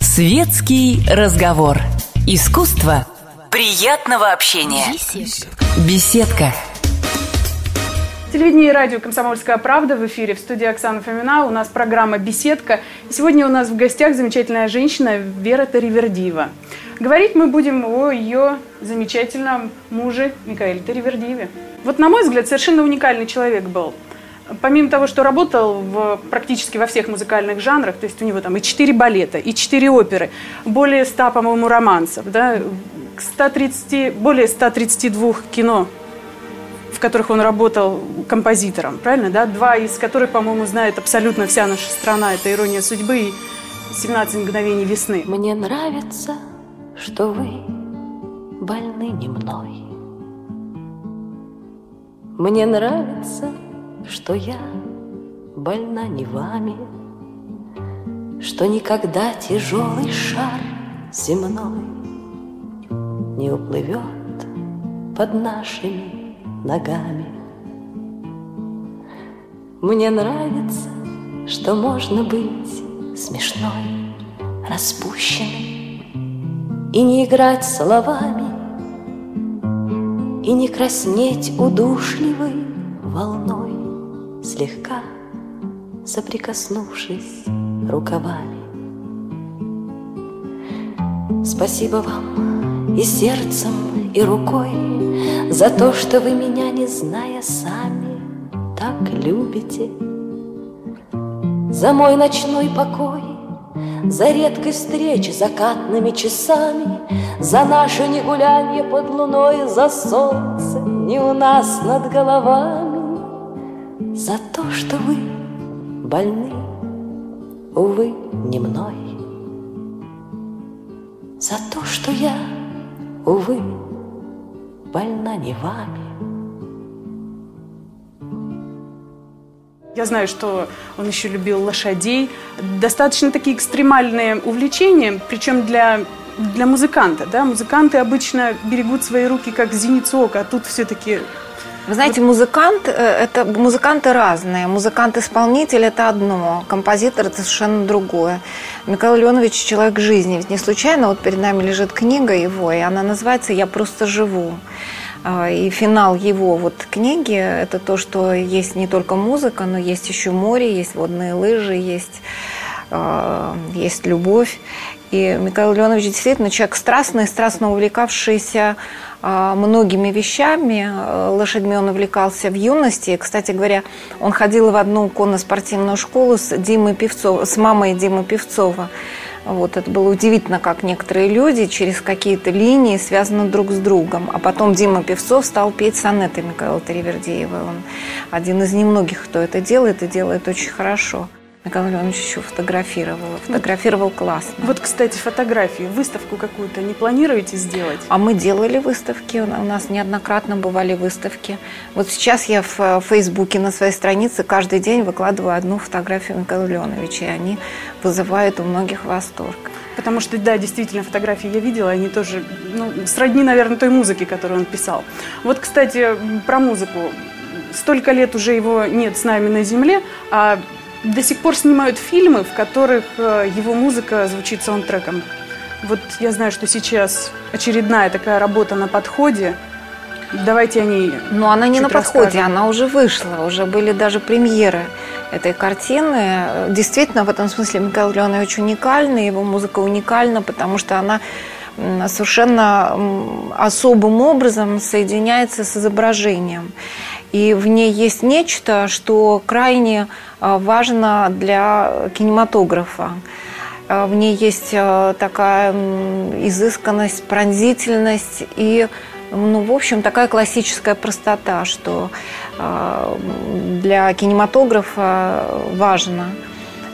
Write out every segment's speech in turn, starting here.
Светский разговор. Искусство приятного общения. Беседка. Телевидение и радио «Комсомольская правда» в эфире. В студии Оксана Фомина. У нас программа «Беседка». сегодня у нас в гостях замечательная женщина Вера Таривердиева. Говорить мы будем о ее замечательном муже Микаэле Таривердиеве. Вот, на мой взгляд, совершенно уникальный человек был. Помимо того, что работал в, практически во всех музыкальных жанрах, то есть у него там и четыре балета, и четыре оперы, более ста, по-моему, романсов, да, 130, более 132 кино в которых он работал композитором, правильно, да? Два из которых, по-моему, знает абсолютно вся наша страна. Это «Ирония судьбы» и «17 мгновений весны». Мне нравится, что вы больны не мной. Мне нравится, что я больна не вами, Что никогда тяжелый шар земной Не уплывет под нашими ногами. Мне нравится, что можно быть смешной, распущенной И не играть словами, И не краснеть удушливой волной, Слегка соприкоснувшись рукавами. Спасибо вам и сердцем, и рукой за то, что вы меня, не зная сами, так любите. За мой ночной покой, за редкость встреч закатными часами, За наше негулянье под луной, за солнце не у нас над головами, За то, что вы больны, увы, не мной, За то, что я, увы, больна не вами. Я знаю, что он еще любил лошадей. Достаточно такие экстремальные увлечения, причем для, для музыканта. Да? Музыканты обычно берегут свои руки как зеницу ока, а тут все-таки вы знаете, музыкант э, это музыканты разные. Музыкант-исполнитель это одно, композитор это совершенно другое. Михаил Леонович человек жизни. Ведь не случайно вот перед нами лежит книга его, и она называется «Я просто живу». А, и финал его вот книги – это то, что есть не только музыка, но есть еще море, есть водные лыжи, есть, а, есть любовь. И Михаил Леонович действительно человек страстный, страстно увлекавшийся а, многими вещами. Лошадьми он увлекался в юности. Кстати говоря, он ходил в одну конно-спортивную школу с, Димой Певцов, с мамой Димы Певцова. Вот, это было удивительно, как некоторые люди через какие-то линии связаны друг с другом. А потом Дима Певцов стал петь сонеты Михаила Таривердеева. Он один из немногих, кто это делает, и делает очень хорошо. Николай Леонович еще фотографировал. Фотографировал классно. Вот, кстати, фотографии. Выставку какую-то не планируете сделать? А мы делали выставки. У нас неоднократно бывали выставки. Вот сейчас я в э, Фейсбуке на своей странице каждый день выкладываю одну фотографию Николая Леоновича. И они вызывают у многих восторг. Потому что, да, действительно, фотографии я видела, они тоже, ну, сродни, наверное, той музыке, которую он писал. Вот, кстати, про музыку. Столько лет уже его нет с нами на земле, а до сих пор снимают фильмы, в которых э, его музыка звучит саундтреком. Вот я знаю, что сейчас очередная такая работа на подходе. Давайте о ней. Но она не на подходе, расскажем. она уже вышла, уже были даже премьеры этой картины. Действительно, в этом смысле Михаил Леонович уникальный, его музыка уникальна, потому что она совершенно особым образом соединяется с изображением. И в ней есть нечто, что крайне важно для кинематографа. А, в ней есть а, такая изысканность, пронзительность и, ну, в общем, такая классическая простота, что для кинематографа важно –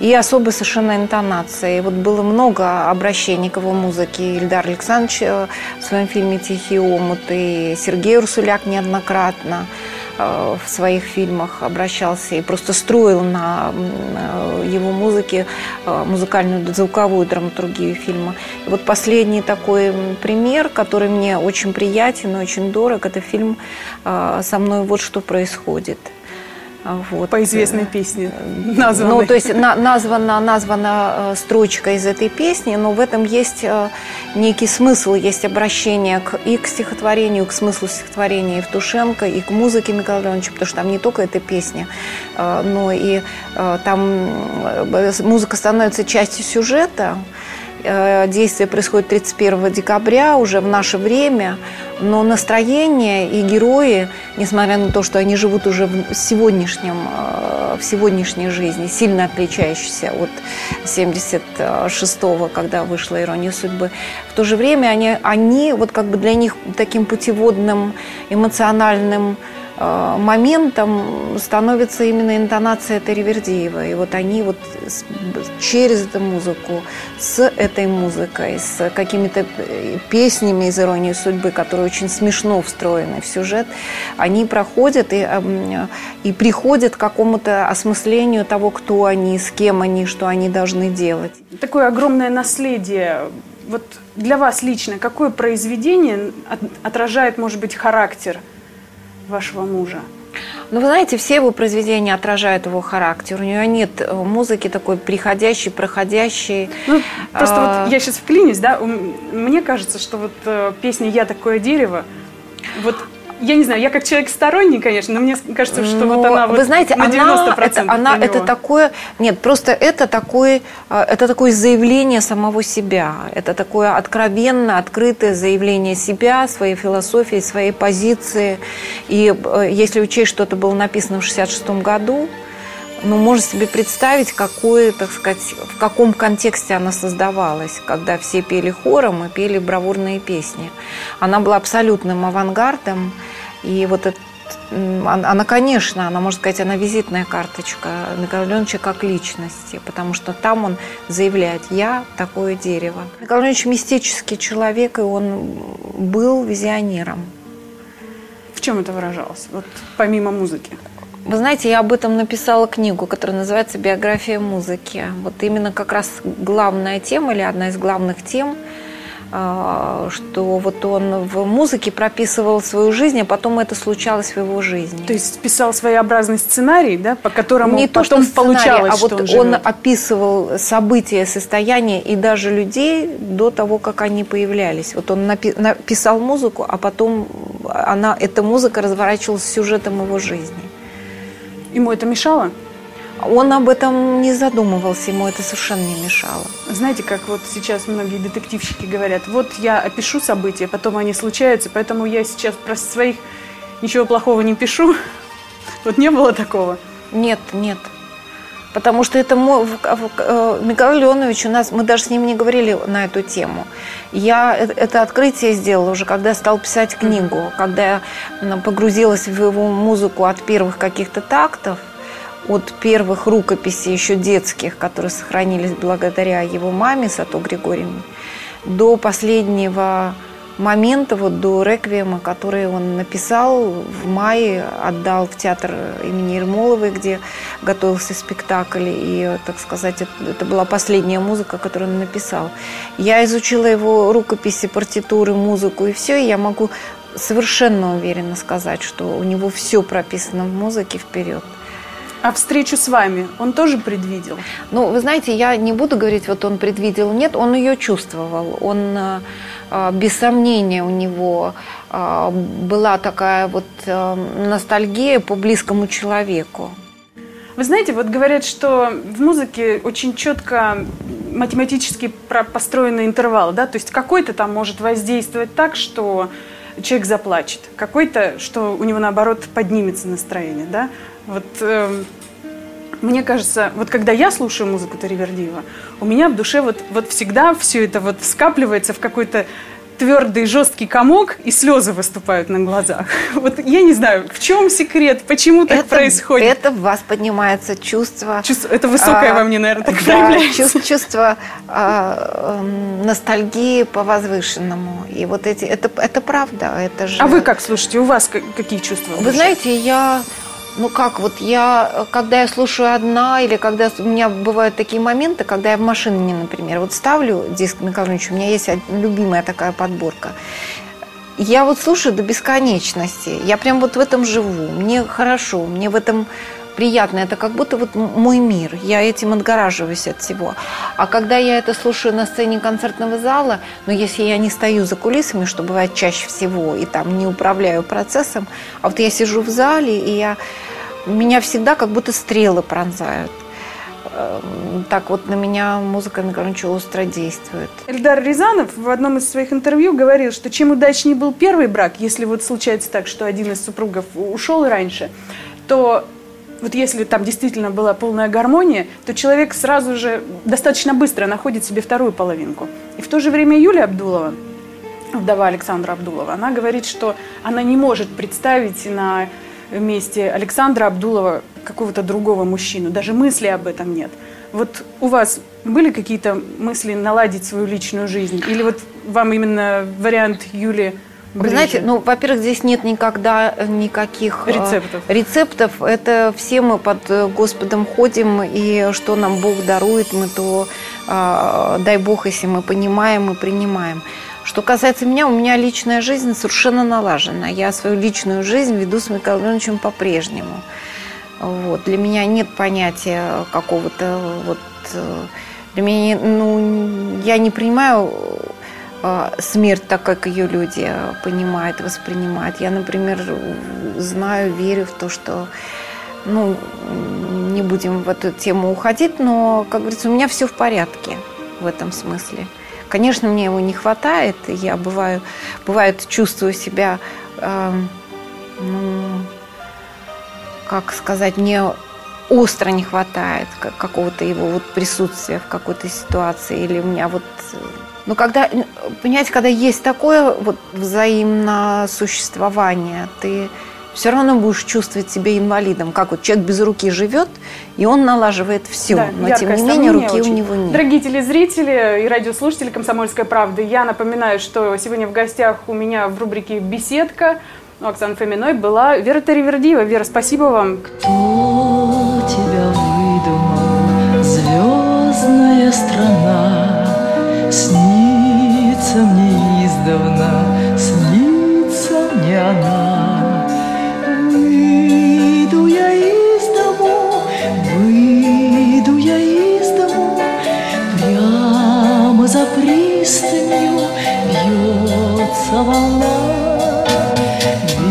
и особой совершенно интонацией. Вот было много обращений к его музыке. Ильдар Александрович э, в своем фильме «Тихий омут» Сергей Урсуляк неоднократно э, в своих фильмах обращался и просто строил на э, его музыке музыкальную звуковую драматургию фильма. И вот последний такой пример, который мне очень приятен и очень дорог, это фильм «Со мной вот что происходит». Вот. По известной песне названной. Ну, то есть на, названа, названа э, строчка из этой песни, но в этом есть э, некий смысл, есть обращение к, и к стихотворению, к смыслу стихотворения Евтушенко, и к музыке Михаила Леоновича, потому что там не только эта песня, э, но и там музыка становится частью сюжета, действие происходит 31 декабря, уже в наше время – но настроение и герои, несмотря на то, что они живут уже в сегодняшнем, э, в сегодняшней жизни, сильно отличающейся от 76-го, когда вышла «Ирония судьбы», в то же время они, они вот как бы для них таким путеводным эмоциональным Э, моментом становится именно интонация Теревердиева. И вот они вот через эту музыку, с этой музыкой, с какими-то э, песнями из «Иронии судьбы», которые очень смешно встроены в сюжет, они проходят и, эм, и приходят к какому-то осмыслению того, кто они, с кем они, что они должны делать. Такое огромное наследие вот для вас лично какое произведение отражает, может быть, характер вашего мужа? Ну, вы знаете, все его произведения отражают его характер. У него нет э, музыки такой приходящей, проходящей. Ну, просто а... вот я сейчас вклинюсь, да, мне кажется, что вот э, песня «Я такое дерево», вот я не знаю, я как человек сторонний, конечно, но мне кажется, что но, вот она вы вот знаете, на 90% она, это, она это такое, нет, просто это такое, а, это такое заявление самого себя, это такое откровенно, открытое заявление себя, своей философии, своей позиции. И э, если учесть, что это было написано в 66 году, ну, можно себе представить, какое, так сказать, в каком контексте она создавалась, когда все пели хором и пели бравурные песни. Она была абсолютным авангардом, и вот это она, конечно, она, можно сказать, она визитная карточка Леоновича как личности, потому что там он заявляет «я такое дерево». Леонович мистический человек, и он был визионером. В чем это выражалось, вот помимо музыки? Вы знаете, я об этом написала книгу, которая называется «Биография музыки». Вот именно как раз главная тема или одна из главных тем, а, что вот он в музыке прописывал свою жизнь, а потом это случалось в его жизни. То есть писал своеобразный сценарий, да, по которому Не потом то, что получалось, а вот он, он описывал события, состояния и даже людей до того, как они появлялись. Вот он напи- написал музыку, а потом она, эта музыка разворачивалась сюжетом его жизни. Ему это мешало? Он об этом не задумывался, ему это совершенно не мешало. Знаете, как вот сейчас многие детективщики говорят, вот я опишу события, потом они случаются, поэтому я сейчас про своих ничего плохого не пишу. Вот не было такого? Нет, нет. Потому что это э, Михаил Леонович у нас, мы даже с ним не говорили на эту тему. Я э, это открытие сделала уже, когда я стала писать книгу, когда я погрузилась в его музыку от первых каких-то тактов, от первых рукописей еще детских, которые сохранились благодаря его маме Сато Григорьевне, до последнего момента, вот до реквиема, который он написал в мае, отдал в театр имени Ермоловой, где готовился спектакль, и, так сказать, это, это была последняя музыка, которую он написал. Я изучила его рукописи, партитуры, музыку, и все, и я могу совершенно уверенно сказать, что у него все прописано в музыке вперед. А встречу с вами он тоже предвидел? Ну, вы знаете, я не буду говорить, вот он предвидел, нет, он ее чувствовал. Он, э, без сомнения, у него э, была такая вот ностальгия по близкому человеку. Вы знаете, вот говорят, что в музыке очень четко математически построенный интервал, да, то есть какой-то там может воздействовать так, что человек заплачет, какой-то, что у него наоборот поднимется настроение, да. Вот э, мне кажется, вот когда я слушаю музыку Таривердиева, у меня в душе вот, вот всегда все это вот скапливается в какой-то твердый, жесткий комок, и слезы выступают на глазах. Вот я не знаю, в чем секрет, почему так это, происходит. Это в вас поднимается чувство... чувство это высокое а, во мне, наверное, так да, проявляется. Чувство, чувство а, э, ностальгии по возвышенному. И вот эти... Это, это правда, это же... А вы как слушаете? У вас какие чувства? Вы знаете, я ну как, вот я, когда я слушаю одна, или когда у меня бывают такие моменты, когда я в машине, например, вот ставлю диск Михайлович, у меня есть любимая такая подборка, я вот слушаю до бесконечности, я прям вот в этом живу, мне хорошо, мне в этом приятно, это как будто вот мой мир, я этим отгораживаюсь от всего. А когда я это слушаю на сцене концертного зала, но ну, если я не стою за кулисами, что бывает чаще всего, и там не управляю процессом, а вот я сижу в зале, и я, меня всегда как будто стрелы пронзают эм, так вот на меня музыка Микеланджело остро действует. Эльдар Рязанов в одном из своих интервью говорил, что чем удачнее был первый брак, если вот случается так, что один из супругов ушел раньше, то вот если там действительно была полная гармония, то человек сразу же достаточно быстро находит себе вторую половинку. И в то же время Юлия Абдулова, вдова Александра Абдулова, она говорит, что она не может представить на месте Александра Абдулова какого-то другого мужчину. Даже мысли об этом нет. Вот у вас были какие-то мысли наладить свою личную жизнь? Или вот вам именно вариант Юли вы знаете, ну, во-первых, здесь нет никогда никаких э, рецептов. рецептов. Это все мы под э, Господом ходим, и что нам Бог дарует, мы то, э, дай Бог, если мы понимаем и принимаем. Что касается меня, у меня личная жизнь совершенно налажена. Я свою личную жизнь веду с Михаилом Ивановичем по-прежнему. Вот. Для меня нет понятия какого-то вот... Э, для меня, ну, я не принимаю а, смерть так, как ее люди а, понимают, воспринимают. Я, например, знаю, верю в то, что ну, не будем в эту тему уходить, но, как говорится, у меня все в порядке в этом смысле. Конечно, мне его не хватает, я бываю, бывает чувствую себя, э, ну, как сказать, мне остро не хватает какого-то его вот присутствия в какой-то ситуации, или у меня вот но когда, понимаете, когда есть такое вот взаимное существование, ты все равно будешь чувствовать себя инвалидом. Как вот человек без руки живет, и он налаживает все. Да, но тем не менее руки очень. у него нет. Дорогие телезрители и радиослушатели «Комсомольской правды», я напоминаю, что сегодня в гостях у меня в рубрике «Беседка» у Оксаны Фоминой была Вера Таривердиева. Вера, спасибо вам. Кто тебя выдумал, звездная страна? Снится мне издавна, снится мне она. Выйду я из дому, выйду я из дому, Прямо за пристанью бьется волна.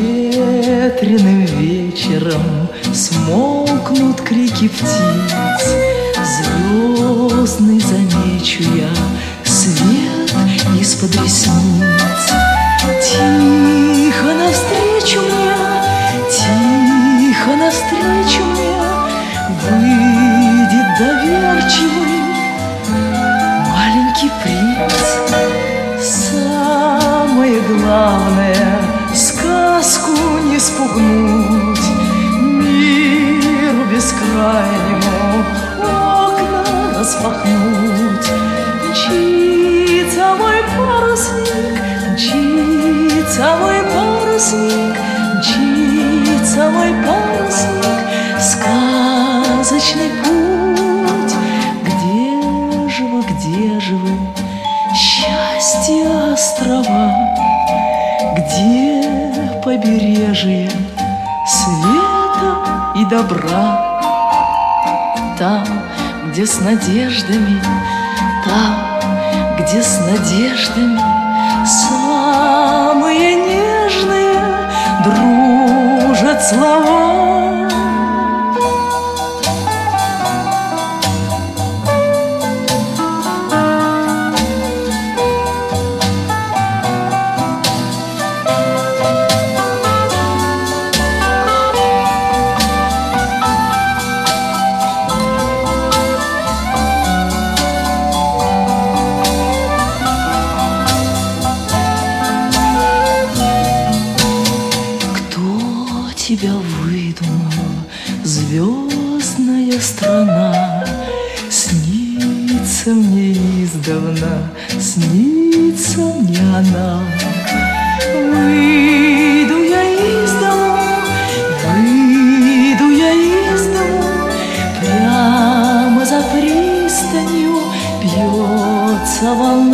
Ветреным вечером смолкнут крики птиц, Звездный замечу я свет из-под ресниц. Тихо навстречу мне, тихо навстречу мне Выйдет доверчивый маленький принц. Самое главное — сказку не спугнуть, Миру бескрайнему окна распахнуть. Мой парусник, мчится мой парусник, мчится мой парусник, сказочный путь. Где же вы, где же вы, счастье острова, где побережье света и добра? Там, где с надеждами, там, где с надеждами самые нежные дружат слова. Снится мне издавна, снится мне она. Выйду я из дома, выйду я из дома, Прямо за пристанью бьется волна.